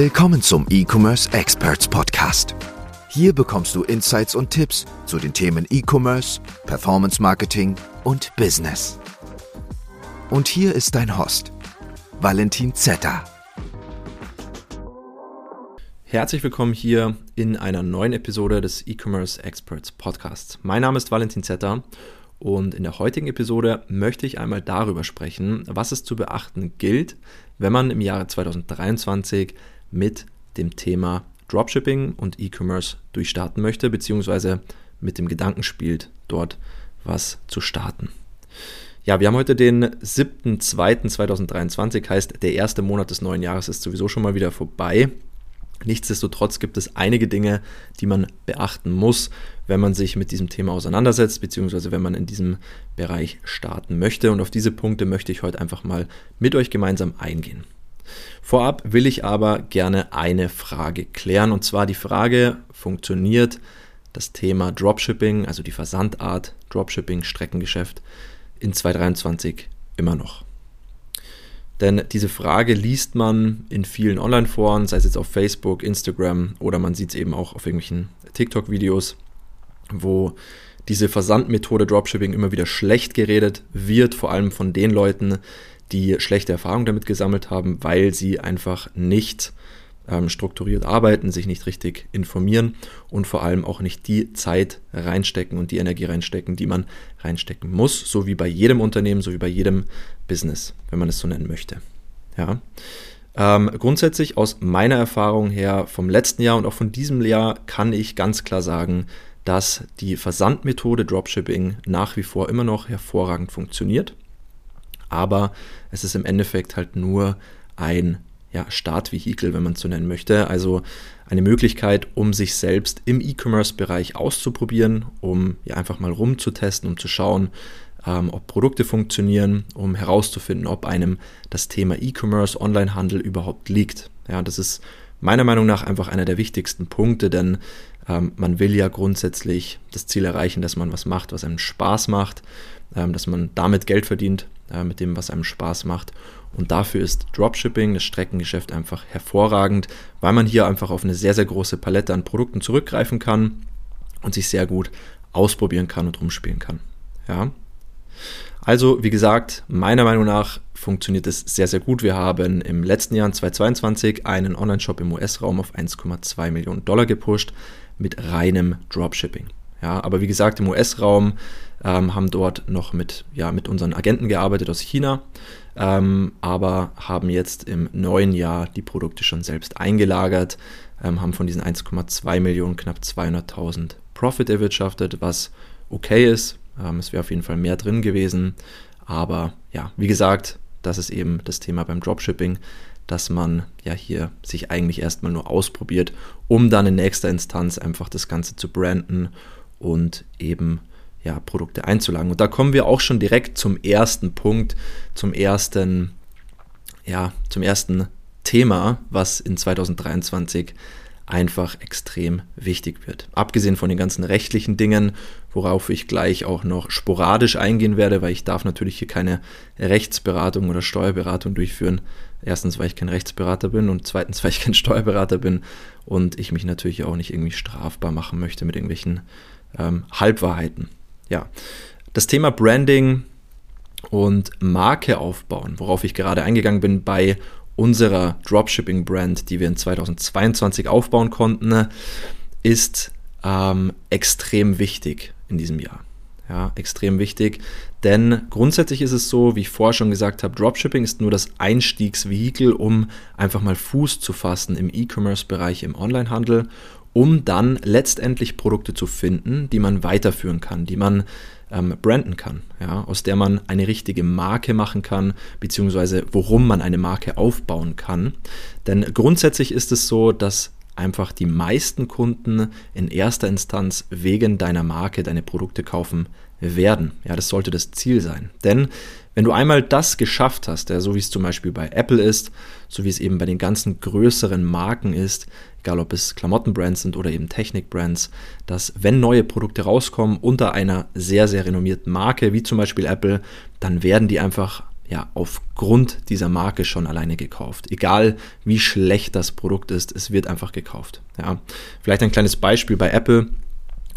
Willkommen zum E-Commerce Experts Podcast. Hier bekommst du Insights und Tipps zu den Themen E-Commerce, Performance Marketing und Business. Und hier ist dein Host, Valentin Zetter. Herzlich willkommen hier in einer neuen Episode des E-Commerce Experts Podcasts. Mein Name ist Valentin Zetter und in der heutigen Episode möchte ich einmal darüber sprechen, was es zu beachten gilt, wenn man im Jahre 2023 mit dem Thema Dropshipping und E-Commerce durchstarten möchte, beziehungsweise mit dem Gedanken spielt, dort was zu starten. Ja, wir haben heute den 7.2.2023, heißt der erste Monat des neuen Jahres ist sowieso schon mal wieder vorbei. Nichtsdestotrotz gibt es einige Dinge, die man beachten muss, wenn man sich mit diesem Thema auseinandersetzt, beziehungsweise wenn man in diesem Bereich starten möchte. Und auf diese Punkte möchte ich heute einfach mal mit euch gemeinsam eingehen. Vorab will ich aber gerne eine Frage klären, und zwar die Frage, funktioniert das Thema Dropshipping, also die Versandart Dropshipping, Streckengeschäft in 2023 immer noch? Denn diese Frage liest man in vielen Online-Foren, sei es jetzt auf Facebook, Instagram oder man sieht es eben auch auf irgendwelchen TikTok-Videos, wo diese Versandmethode Dropshipping immer wieder schlecht geredet wird, vor allem von den Leuten, die schlechte Erfahrungen damit gesammelt haben, weil sie einfach nicht ähm, strukturiert arbeiten, sich nicht richtig informieren und vor allem auch nicht die Zeit reinstecken und die Energie reinstecken, die man reinstecken muss, so wie bei jedem Unternehmen, so wie bei jedem Business, wenn man es so nennen möchte. Ja. Ähm, grundsätzlich aus meiner Erfahrung her vom letzten Jahr und auch von diesem Jahr kann ich ganz klar sagen, dass die Versandmethode Dropshipping nach wie vor immer noch hervorragend funktioniert. Aber es ist im Endeffekt halt nur ein ja, Startvehikel, wenn man es so nennen möchte. Also eine Möglichkeit, um sich selbst im E-Commerce-Bereich auszuprobieren, um ja einfach mal rumzutesten, um zu schauen, ähm, ob Produkte funktionieren, um herauszufinden, ob einem das Thema E-Commerce, Onlinehandel überhaupt liegt. Ja, das ist meiner Meinung nach einfach einer der wichtigsten Punkte, denn ähm, man will ja grundsätzlich das Ziel erreichen, dass man was macht, was einem Spaß macht, dass man damit Geld verdient, äh, mit dem, was einem Spaß macht. Und dafür ist Dropshipping, das Streckengeschäft einfach hervorragend, weil man hier einfach auf eine sehr, sehr große Palette an Produkten zurückgreifen kann und sich sehr gut ausprobieren kann und rumspielen kann. Ja. Also, wie gesagt, meiner Meinung nach funktioniert es sehr, sehr gut. Wir haben im letzten Jahr, 2022, einen Online-Shop im US-Raum auf 1,2 Millionen Dollar gepusht mit reinem Dropshipping. Ja, aber wie gesagt, im US-Raum ähm, haben dort noch mit, ja, mit unseren Agenten gearbeitet aus China, ähm, aber haben jetzt im neuen Jahr die Produkte schon selbst eingelagert, ähm, haben von diesen 1,2 Millionen knapp 200.000 Profit erwirtschaftet, was okay ist. Ähm, es wäre auf jeden Fall mehr drin gewesen, aber ja, wie gesagt, das ist eben das Thema beim Dropshipping, dass man ja hier sich eigentlich erstmal nur ausprobiert, um dann in nächster Instanz einfach das Ganze zu branden und eben ja, Produkte einzulagen. Und da kommen wir auch schon direkt zum ersten Punkt, zum ersten, ja, zum ersten Thema, was in 2023 einfach extrem wichtig wird. Abgesehen von den ganzen rechtlichen Dingen, worauf ich gleich auch noch sporadisch eingehen werde, weil ich darf natürlich hier keine Rechtsberatung oder Steuerberatung durchführen. Erstens, weil ich kein Rechtsberater bin und zweitens, weil ich kein Steuerberater bin und ich mich natürlich auch nicht irgendwie strafbar machen möchte mit irgendwelchen ähm, Halbwahrheiten. Ja, das Thema Branding und Marke aufbauen, worauf ich gerade eingegangen bin bei unserer Dropshipping-Brand, die wir in 2022 aufbauen konnten, ist ähm, extrem wichtig in diesem Jahr. Ja, extrem wichtig, denn grundsätzlich ist es so, wie ich vorher schon gesagt habe, Dropshipping ist nur das Einstiegsvehikel, um einfach mal Fuß zu fassen im E-Commerce-Bereich, im Onlinehandel um dann letztendlich Produkte zu finden, die man weiterführen kann, die man ähm, branden kann, ja, aus der man eine richtige Marke machen kann, beziehungsweise worum man eine Marke aufbauen kann. Denn grundsätzlich ist es so, dass einfach die meisten Kunden in erster Instanz wegen deiner Marke deine Produkte kaufen werden. Ja, das sollte das Ziel sein. Denn wenn du einmal das geschafft hast, ja, so wie es zum Beispiel bei Apple ist, so wie es eben bei den ganzen größeren Marken ist, egal ob es Klamottenbrands sind oder eben Technikbrands, dass wenn neue Produkte rauskommen unter einer sehr, sehr renommierten Marke, wie zum Beispiel Apple, dann werden die einfach ja aufgrund dieser Marke schon alleine gekauft. Egal wie schlecht das Produkt ist, es wird einfach gekauft. Ja. Vielleicht ein kleines Beispiel bei Apple.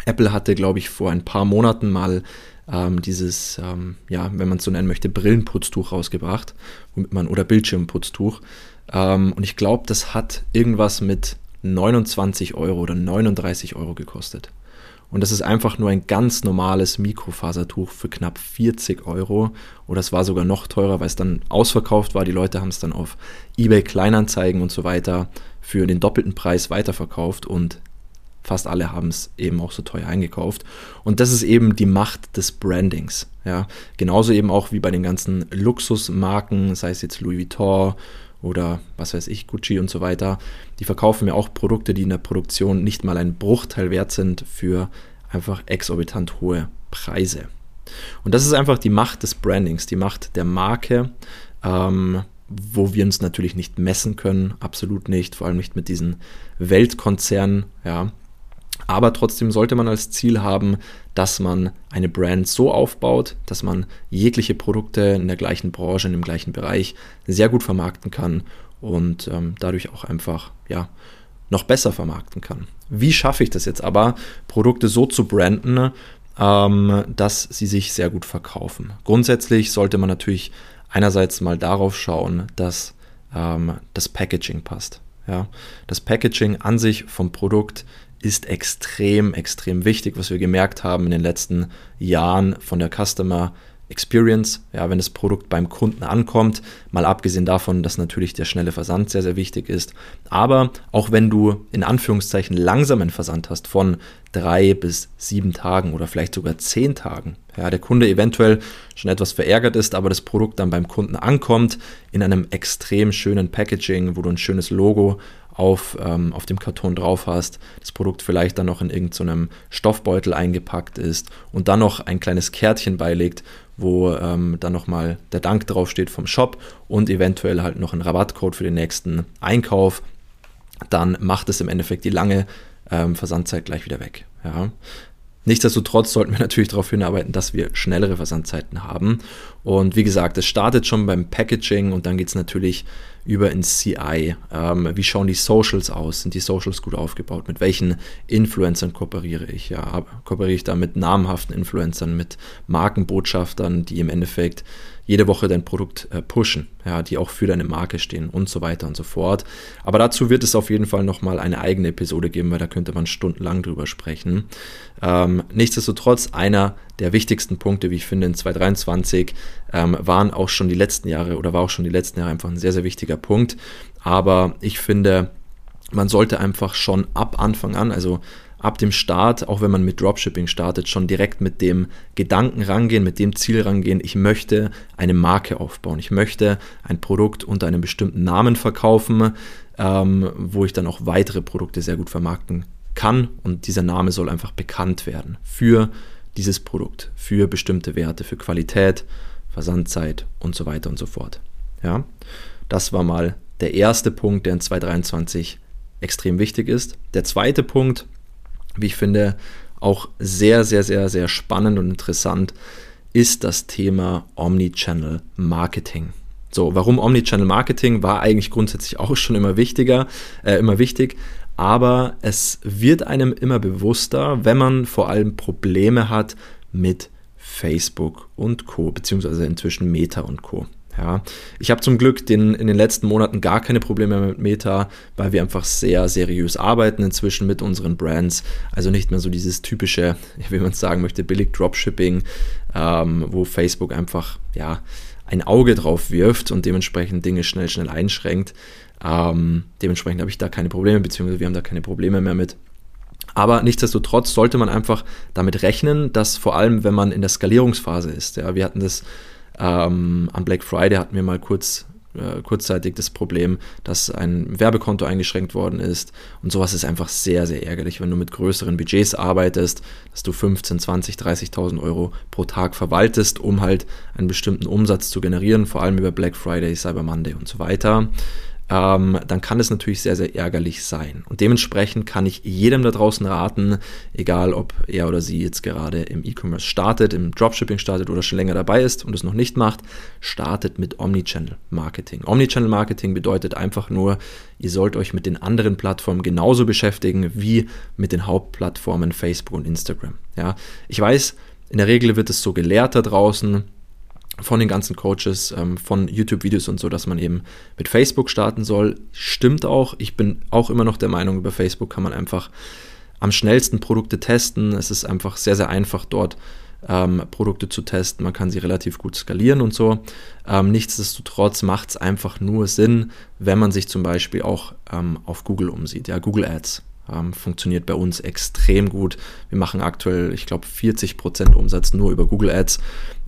Apple hatte, glaube ich, vor ein paar Monaten mal ähm, dieses, ähm, ja, wenn man es so nennen möchte, Brillenputztuch rausgebracht, womit man oder Bildschirmputztuch. Ähm, und ich glaube, das hat irgendwas mit 29 Euro oder 39 Euro gekostet. Und das ist einfach nur ein ganz normales Mikrofasertuch für knapp 40 Euro. Oder es war sogar noch teurer, weil es dann ausverkauft war. Die Leute haben es dann auf eBay Kleinanzeigen und so weiter für den doppelten Preis weiterverkauft und fast alle haben es eben auch so teuer eingekauft. Und das ist eben die Macht des Brandings. Ja, genauso eben auch wie bei den ganzen Luxusmarken, sei es jetzt Louis Vuitton oder was weiß ich, Gucci und so weiter, die verkaufen mir auch Produkte, die in der Produktion nicht mal ein Bruchteil wert sind für einfach exorbitant hohe Preise. Und das ist einfach die Macht des Brandings, die Macht der Marke, ähm, wo wir uns natürlich nicht messen können, absolut nicht, vor allem nicht mit diesen Weltkonzernen, ja. Aber trotzdem sollte man als Ziel haben, dass man eine Brand so aufbaut, dass man jegliche Produkte in der gleichen Branche, in dem gleichen Bereich sehr gut vermarkten kann und ähm, dadurch auch einfach ja, noch besser vermarkten kann. Wie schaffe ich das jetzt aber, Produkte so zu branden, ähm, dass sie sich sehr gut verkaufen? Grundsätzlich sollte man natürlich einerseits mal darauf schauen, dass ähm, das Packaging passt. Ja, das Packaging an sich vom Produkt ist extrem, extrem wichtig, was wir gemerkt haben in den letzten Jahren von der Customer Experience, ja, wenn das Produkt beim Kunden ankommt, mal abgesehen davon, dass natürlich der schnelle Versand sehr, sehr wichtig ist. Aber auch wenn du in Anführungszeichen langsamen Versand hast von drei bis sieben Tagen oder vielleicht sogar zehn Tagen, ja, der Kunde eventuell schon etwas verärgert ist, aber das Produkt dann beim Kunden ankommt in einem extrem schönen Packaging, wo du ein schönes Logo auf, ähm, auf dem Karton drauf hast, das Produkt vielleicht dann noch in irgendeinem so Stoffbeutel eingepackt ist und dann noch ein kleines Kärtchen beilegt, wo ähm, dann nochmal der Dank draufsteht vom Shop und eventuell halt noch ein Rabattcode für den nächsten Einkauf, dann macht es im Endeffekt die lange ähm, Versandzeit gleich wieder weg. Ja. Nichtsdestotrotz sollten wir natürlich darauf hinarbeiten, dass wir schnellere Versandzeiten haben. Und wie gesagt, es startet schon beim Packaging und dann geht es natürlich über ins CI. Ähm, wie schauen die Socials aus? Sind die Socials gut aufgebaut? Mit welchen Influencern kooperiere ich? Ja, kooperiere ich da mit namhaften Influencern, mit Markenbotschaftern, die im Endeffekt jede Woche dein Produkt äh, pushen, ja, die auch für deine Marke stehen und so weiter und so fort. Aber dazu wird es auf jeden Fall nochmal eine eigene Episode geben, weil da könnte man stundenlang drüber sprechen. Ähm, nichtsdestotrotz, einer der wichtigsten Punkte, wie ich finde, in 2023 ähm, waren auch schon die letzten Jahre oder war auch schon die letzten Jahre einfach ein sehr, sehr wichtiger Punkt. Aber ich finde, man sollte einfach schon ab Anfang an, also ab dem Start, auch wenn man mit Dropshipping startet, schon direkt mit dem Gedanken rangehen, mit dem Ziel rangehen, ich möchte eine Marke aufbauen, ich möchte ein Produkt unter einem bestimmten Namen verkaufen, ähm, wo ich dann auch weitere Produkte sehr gut vermarkten kann und dieser Name soll einfach bekannt werden für dieses Produkt, für bestimmte Werte, für Qualität, Versandzeit und so weiter und so fort. Ja, das war mal der erste Punkt, der in 2023 extrem wichtig ist. Der zweite Punkt, wie ich finde, auch sehr, sehr, sehr, sehr spannend und interessant ist das Thema Omnichannel Marketing. So, warum Omnichannel Marketing war eigentlich grundsätzlich auch schon immer wichtiger, äh, immer wichtig, aber es wird einem immer bewusster, wenn man vor allem Probleme hat mit Facebook und Co, beziehungsweise inzwischen Meta und Co. Ja, ich habe zum Glück den, in den letzten Monaten gar keine Probleme mehr mit Meta, weil wir einfach sehr seriös arbeiten inzwischen mit unseren Brands. Also nicht mehr so dieses typische, wie man es sagen möchte, billig Dropshipping, ähm, wo Facebook einfach ja ein Auge drauf wirft und dementsprechend Dinge schnell, schnell einschränkt. Ähm, dementsprechend habe ich da keine Probleme, beziehungsweise wir haben da keine Probleme mehr mit. Aber nichtsdestotrotz sollte man einfach damit rechnen, dass vor allem, wenn man in der Skalierungsphase ist, ja, wir hatten das ähm, am Black Friday hatten wir mal kurz äh, kurzzeitig das Problem, dass ein Werbekonto eingeschränkt worden ist. Und sowas ist einfach sehr, sehr ärgerlich, wenn du mit größeren Budgets arbeitest, dass du 15, 20, 30.000 Euro pro Tag verwaltest, um halt einen bestimmten Umsatz zu generieren, vor allem über Black Friday, Cyber Monday und so weiter. Ähm, dann kann es natürlich sehr, sehr ärgerlich sein. Und dementsprechend kann ich jedem da draußen raten, egal ob er oder sie jetzt gerade im E-Commerce startet, im Dropshipping startet oder schon länger dabei ist und es noch nicht macht, startet mit Omnichannel Marketing. Omnichannel Marketing bedeutet einfach nur, ihr sollt euch mit den anderen Plattformen genauso beschäftigen wie mit den Hauptplattformen Facebook und Instagram. Ja, ich weiß, in der Regel wird es so gelehrt da draußen, von den ganzen Coaches, ähm, von YouTube-Videos und so, dass man eben mit Facebook starten soll. Stimmt auch. Ich bin auch immer noch der Meinung, über Facebook kann man einfach am schnellsten Produkte testen. Es ist einfach sehr, sehr einfach dort ähm, Produkte zu testen. Man kann sie relativ gut skalieren und so. Ähm, nichtsdestotrotz macht es einfach nur Sinn, wenn man sich zum Beispiel auch ähm, auf Google umsieht. Ja, Google Ads. Ähm, funktioniert bei uns extrem gut. Wir machen aktuell, ich glaube, 40% Umsatz nur über Google Ads.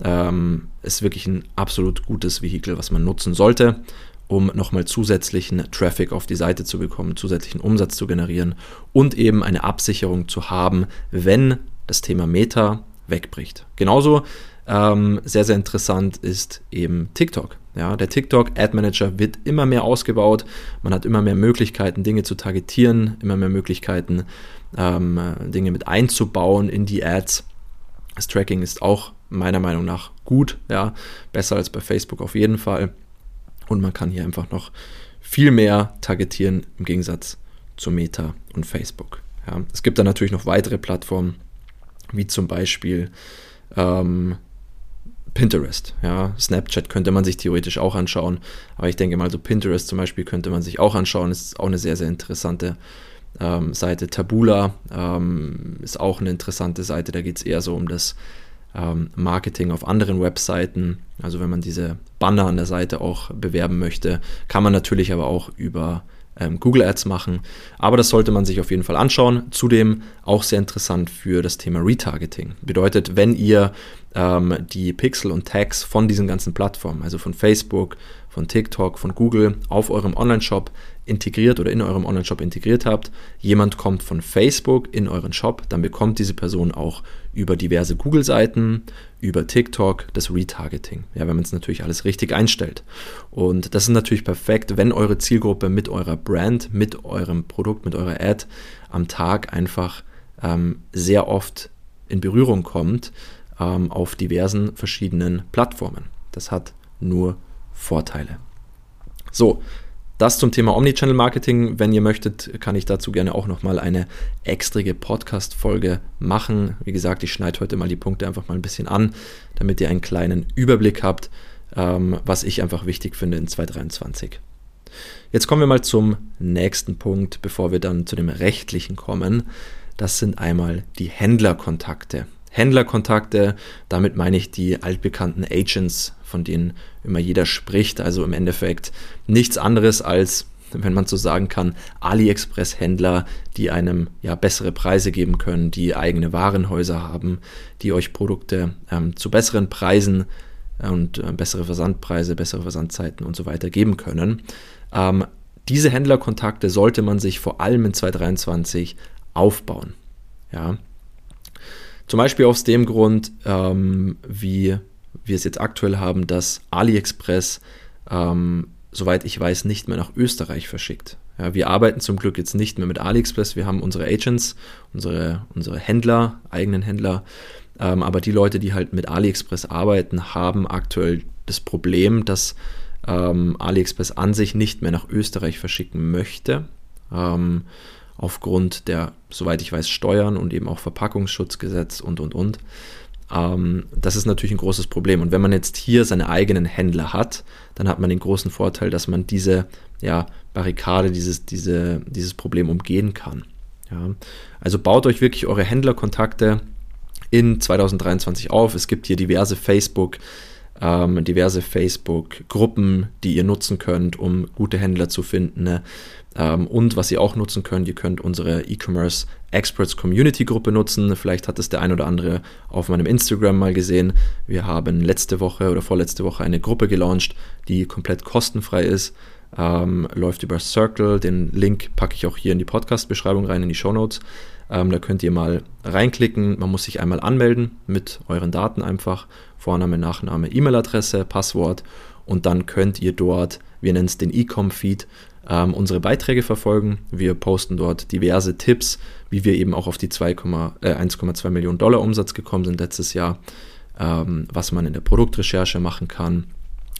Ähm, ist wirklich ein absolut gutes Vehikel, was man nutzen sollte, um nochmal zusätzlichen Traffic auf die Seite zu bekommen, zusätzlichen Umsatz zu generieren und eben eine Absicherung zu haben, wenn das Thema Meta wegbricht. Genauso ähm, sehr, sehr interessant ist eben TikTok. Ja, der TikTok Ad Manager wird immer mehr ausgebaut. Man hat immer mehr Möglichkeiten, Dinge zu targetieren, immer mehr Möglichkeiten, ähm, Dinge mit einzubauen in die Ads. Das Tracking ist auch meiner Meinung nach gut, ja, besser als bei Facebook auf jeden Fall. Und man kann hier einfach noch viel mehr targetieren im Gegensatz zu Meta und Facebook. Ja. Es gibt dann natürlich noch weitere Plattformen, wie zum Beispiel ähm, Pinterest. Ja, Snapchat könnte man sich theoretisch auch anschauen, aber ich denke mal, so Pinterest zum Beispiel könnte man sich auch anschauen. Ist auch eine sehr, sehr interessante ähm, Seite. Tabula ähm, ist auch eine interessante Seite. Da geht es eher so um das ähm, Marketing auf anderen Webseiten. Also wenn man diese Banner an der Seite auch bewerben möchte, kann man natürlich aber auch über ähm, Google Ads machen. Aber das sollte man sich auf jeden Fall anschauen. Zudem auch sehr interessant für das Thema Retargeting. Bedeutet, wenn ihr ähm, die Pixel und Tags von diesen ganzen Plattformen, also von Facebook, von TikTok, von Google auf eurem Online-Shop integriert oder in eurem Online-Shop integriert habt, jemand kommt von Facebook in euren Shop, dann bekommt diese Person auch über diverse Google-Seiten, über TikTok das Retargeting. Ja, wenn man es natürlich alles richtig einstellt. Und das ist natürlich perfekt, wenn eure Zielgruppe mit eurer Brand, mit eurem Produkt, mit eurer Ad am Tag einfach ähm, sehr oft in Berührung kommt ähm, auf diversen verschiedenen Plattformen. Das hat nur Vorteile. So, das zum Thema Omnichannel Marketing. Wenn ihr möchtet, kann ich dazu gerne auch nochmal eine extrige Podcast-Folge machen. Wie gesagt, ich schneide heute mal die Punkte einfach mal ein bisschen an, damit ihr einen kleinen Überblick habt, ähm, was ich einfach wichtig finde in 2023. Jetzt kommen wir mal zum nächsten Punkt, bevor wir dann zu dem rechtlichen kommen. Das sind einmal die Händlerkontakte. Händlerkontakte, damit meine ich die altbekannten Agents, von denen immer jeder spricht. Also im Endeffekt nichts anderes als, wenn man so sagen kann, AliExpress-Händler, die einem ja bessere Preise geben können, die eigene Warenhäuser haben, die euch Produkte ähm, zu besseren Preisen und äh, bessere Versandpreise, bessere Versandzeiten und so weiter geben können. Ähm, diese Händlerkontakte sollte man sich vor allem in 2023 aufbauen. Ja, zum Beispiel aus dem Grund, ähm, wie wir es jetzt aktuell haben, dass AliExpress, ähm, soweit ich weiß, nicht mehr nach Österreich verschickt. Ja, wir arbeiten zum Glück jetzt nicht mehr mit AliExpress, wir haben unsere Agents, unsere, unsere Händler, eigenen Händler, ähm, aber die Leute, die halt mit AliExpress arbeiten, haben aktuell das Problem, dass ähm, AliExpress an sich nicht mehr nach Österreich verschicken möchte. Ähm, aufgrund der, soweit ich weiß, Steuern und eben auch Verpackungsschutzgesetz und, und, und. Ähm, das ist natürlich ein großes Problem. Und wenn man jetzt hier seine eigenen Händler hat, dann hat man den großen Vorteil, dass man diese ja, Barrikade, dieses, diese, dieses Problem umgehen kann. Ja. Also baut euch wirklich eure Händlerkontakte in 2023 auf. Es gibt hier diverse Facebook- ähm, diverse Facebook-Gruppen, die ihr nutzen könnt, um gute Händler zu finden. Ne? Ähm, und was ihr auch nutzen könnt, ihr könnt unsere E-Commerce Experts Community Gruppe nutzen. Vielleicht hat es der ein oder andere auf meinem Instagram mal gesehen. Wir haben letzte Woche oder vorletzte Woche eine Gruppe gelauncht, die komplett kostenfrei ist. Ähm, läuft über Circle. Den Link packe ich auch hier in die Podcast-Beschreibung rein, in die Show Notes. Ähm, da könnt ihr mal reinklicken. Man muss sich einmal anmelden mit euren Daten einfach. Vorname, Nachname, E-Mail-Adresse, Passwort. und dann könnt ihr dort, wir nennen es den E-Com-Feed, ähm, unsere Beiträge verfolgen. Wir posten dort diverse Tipps, wie wir eben auch auf die 1,2 äh, Millionen Dollar Umsatz gekommen sind letztes Jahr, ähm, was man in der Produktrecherche machen kann,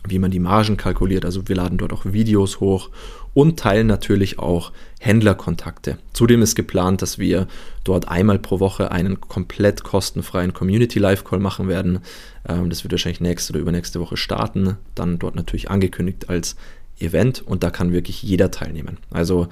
wie man die Margen kalkuliert. Also wir laden dort auch Videos hoch und teilen natürlich auch Händlerkontakte. Zudem ist geplant, dass wir dort einmal pro Woche einen komplett kostenfreien Community Live Call machen werden. Ähm, das wird wahrscheinlich nächste oder übernächste Woche starten. Dann dort natürlich angekündigt als Event und da kann wirklich jeder teilnehmen. Also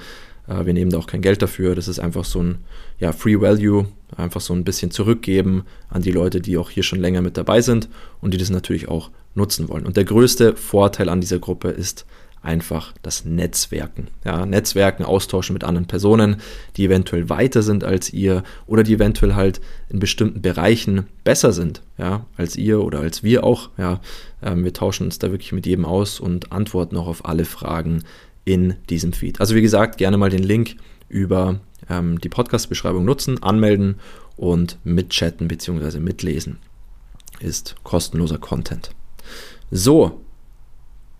äh, wir nehmen da auch kein Geld dafür. Das ist einfach so ein ja, Free Value, einfach so ein bisschen zurückgeben an die Leute, die auch hier schon länger mit dabei sind und die das natürlich auch nutzen wollen. Und der größte Vorteil an dieser Gruppe ist einfach das Netzwerken. Ja, Netzwerken, austauschen mit anderen Personen, die eventuell weiter sind als ihr oder die eventuell halt in bestimmten Bereichen besser sind, ja, als ihr oder als wir auch. Ja, ähm, wir tauschen uns da wirklich mit jedem aus und antworten auch auf alle Fragen in diesem Feed. Also wie gesagt, gerne mal den Link über ähm, die Podcast-Beschreibung nutzen, anmelden und mitchatten bzw. mitlesen. Ist kostenloser Content. So,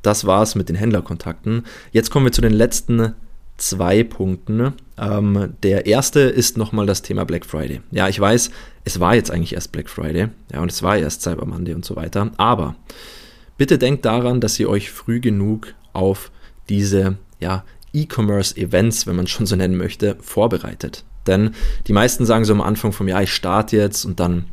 das war's mit den Händlerkontakten. Jetzt kommen wir zu den letzten zwei Punkten. Ähm, der erste ist nochmal das Thema Black Friday. Ja, ich weiß, es war jetzt eigentlich erst Black Friday, ja, und es war erst Cyber Monday und so weiter. Aber bitte denkt daran, dass ihr euch früh genug auf diese ja, E-Commerce-Events, wenn man schon so nennen möchte, vorbereitet. Denn die meisten sagen so am Anfang vom Jahr, ich starte jetzt und dann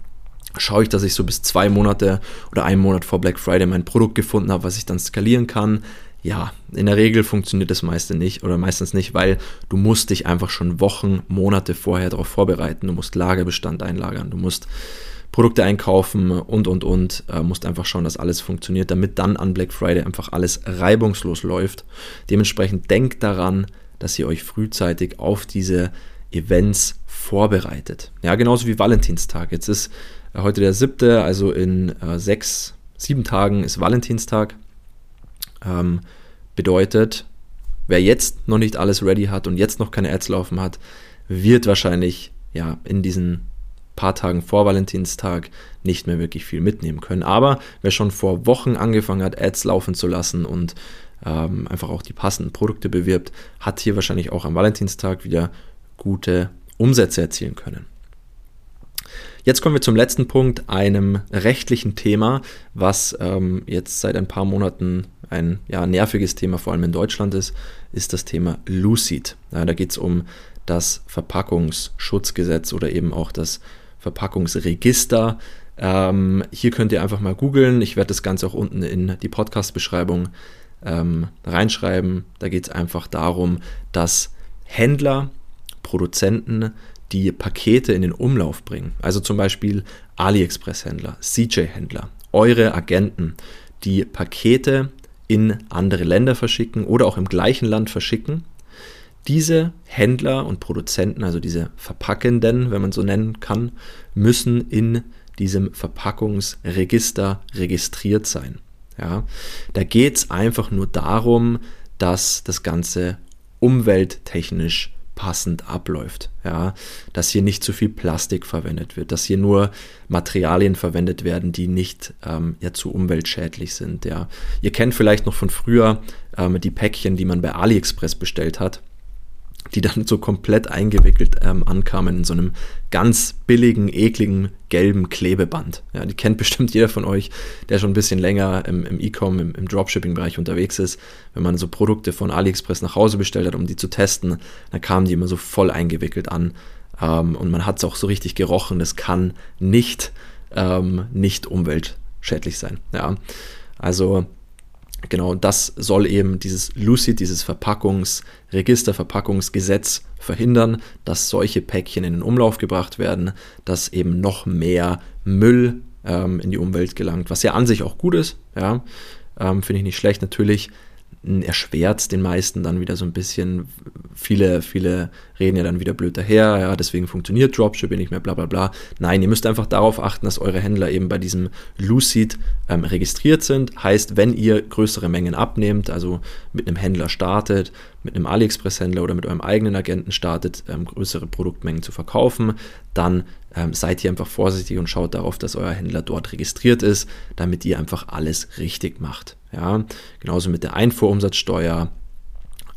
schaue ich, dass ich so bis zwei Monate oder einen Monat vor Black Friday mein Produkt gefunden habe, was ich dann skalieren kann. Ja, in der Regel funktioniert das meiste nicht oder meistens nicht, weil du musst dich einfach schon Wochen, Monate vorher darauf vorbereiten. Du musst Lagerbestand einlagern, du musst Produkte einkaufen und, und, und. Äh, musst einfach schauen, dass alles funktioniert, damit dann an Black Friday einfach alles reibungslos läuft. Dementsprechend denkt daran, dass ihr euch frühzeitig auf diese Events vorbereitet. Ja, genauso wie Valentinstag. Jetzt ist äh, heute der siebte, also in äh, sechs, sieben Tagen ist Valentinstag. Ähm, bedeutet, wer jetzt noch nicht alles ready hat und jetzt noch keine Ads laufen hat, wird wahrscheinlich ja in diesen paar Tagen vor Valentinstag nicht mehr wirklich viel mitnehmen können. Aber wer schon vor Wochen angefangen hat, Ads laufen zu lassen und ähm, einfach auch die passenden Produkte bewirbt, hat hier wahrscheinlich auch am Valentinstag wieder gute Umsätze erzielen können. Jetzt kommen wir zum letzten Punkt, einem rechtlichen Thema, was ähm, jetzt seit ein paar Monaten ein ja, nerviges Thema, vor allem in Deutschland ist, ist das Thema Lucid. Ja, da geht es um das Verpackungsschutzgesetz oder eben auch das Verpackungsregister. Ähm, hier könnt ihr einfach mal googeln. Ich werde das Ganze auch unten in die Podcast-Beschreibung ähm, reinschreiben. Da geht es einfach darum, dass Händler, Produzenten die Pakete in den Umlauf bringen. Also zum Beispiel AliExpress-Händler, CJ-Händler, eure Agenten, die Pakete in andere Länder verschicken oder auch im gleichen Land verschicken diese Händler und Produzenten, also diese Verpackenden, wenn man so nennen kann, müssen in diesem Verpackungsregister registriert sein. Ja, da geht es einfach nur darum, dass das Ganze umwelttechnisch passend abläuft. Ja, dass hier nicht zu viel Plastik verwendet wird, dass hier nur Materialien verwendet werden, die nicht ähm, ja, zu umweltschädlich sind. Ja. Ihr kennt vielleicht noch von früher ähm, die Päckchen, die man bei AliExpress bestellt hat die dann so komplett eingewickelt ähm, ankamen in so einem ganz billigen, ekligen, gelben Klebeband. Ja, die kennt bestimmt jeder von euch, der schon ein bisschen länger im, im E-Com, im, im Dropshipping-Bereich unterwegs ist. Wenn man so Produkte von AliExpress nach Hause bestellt hat, um die zu testen, dann kamen die immer so voll eingewickelt an. Ähm, und man hat es auch so richtig gerochen. Das kann nicht, ähm, nicht umweltschädlich sein. Ja, also Genau, das soll eben dieses Lucid, dieses Verpackungsregister, Verpackungsgesetz verhindern, dass solche Päckchen in den Umlauf gebracht werden, dass eben noch mehr Müll ähm, in die Umwelt gelangt, was ja an sich auch gut ist, ja, ähm, finde ich nicht schlecht. Natürlich erschwert den meisten dann wieder so ein bisschen. Viele, viele reden ja dann wieder blöd daher, ja, deswegen funktioniert Dropshipping nicht mehr, bla bla bla. Nein, ihr müsst einfach darauf achten, dass eure Händler eben bei diesem Lucid ähm, registriert sind. Heißt, wenn ihr größere Mengen abnehmt, also mit einem Händler startet, mit einem AliExpress-Händler oder mit eurem eigenen Agenten startet, ähm, größere Produktmengen zu verkaufen, dann ähm, seid ihr einfach vorsichtig und schaut darauf, dass euer Händler dort registriert ist, damit ihr einfach alles richtig macht. Ja, genauso mit der Einfuhrumsatzsteuer,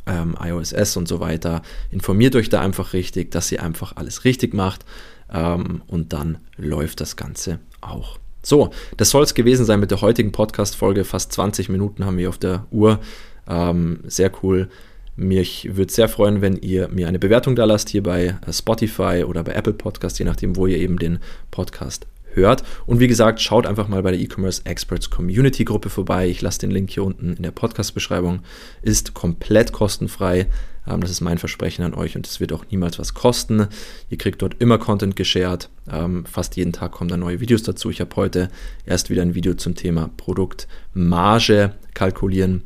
ähm, iOSS und so weiter. Informiert euch da einfach richtig, dass ihr einfach alles richtig macht ähm, und dann läuft das Ganze auch. So, das soll es gewesen sein mit der heutigen Podcast-Folge. Fast 20 Minuten haben wir auf der Uhr. Ähm, sehr cool. Mich würde sehr freuen, wenn ihr mir eine Bewertung da lasst, hier bei äh, Spotify oder bei Apple Podcast, je nachdem, wo ihr eben den Podcast hört. Und wie gesagt, schaut einfach mal bei der E-Commerce Experts Community Gruppe vorbei. Ich lasse den Link hier unten in der Podcast-Beschreibung. Ist komplett kostenfrei. Ähm, das ist mein Versprechen an euch und es wird auch niemals was kosten. Ihr kriegt dort immer Content geshared. Ähm, fast jeden Tag kommen da neue Videos dazu. Ich habe heute erst wieder ein Video zum Thema Produktmarge kalkulieren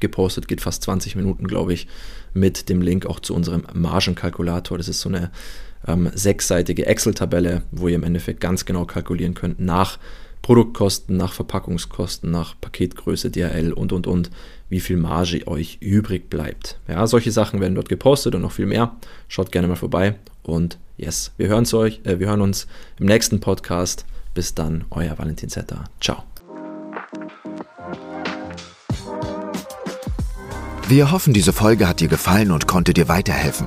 gepostet. Geht fast 20 Minuten, glaube ich, mit dem Link auch zu unserem Margenkalkulator. Das ist so eine ähm, sechsseitige Excel-Tabelle, wo ihr im Endeffekt ganz genau kalkulieren könnt nach Produktkosten, nach Verpackungskosten, nach Paketgröße, DHL und und und, wie viel Marge euch übrig bleibt. Ja, solche Sachen werden dort gepostet und noch viel mehr. Schaut gerne mal vorbei und yes, wir hören, euch, äh, wir hören uns im nächsten Podcast. Bis dann, euer Valentin Zetter. Ciao. Wir hoffen, diese Folge hat dir gefallen und konnte dir weiterhelfen.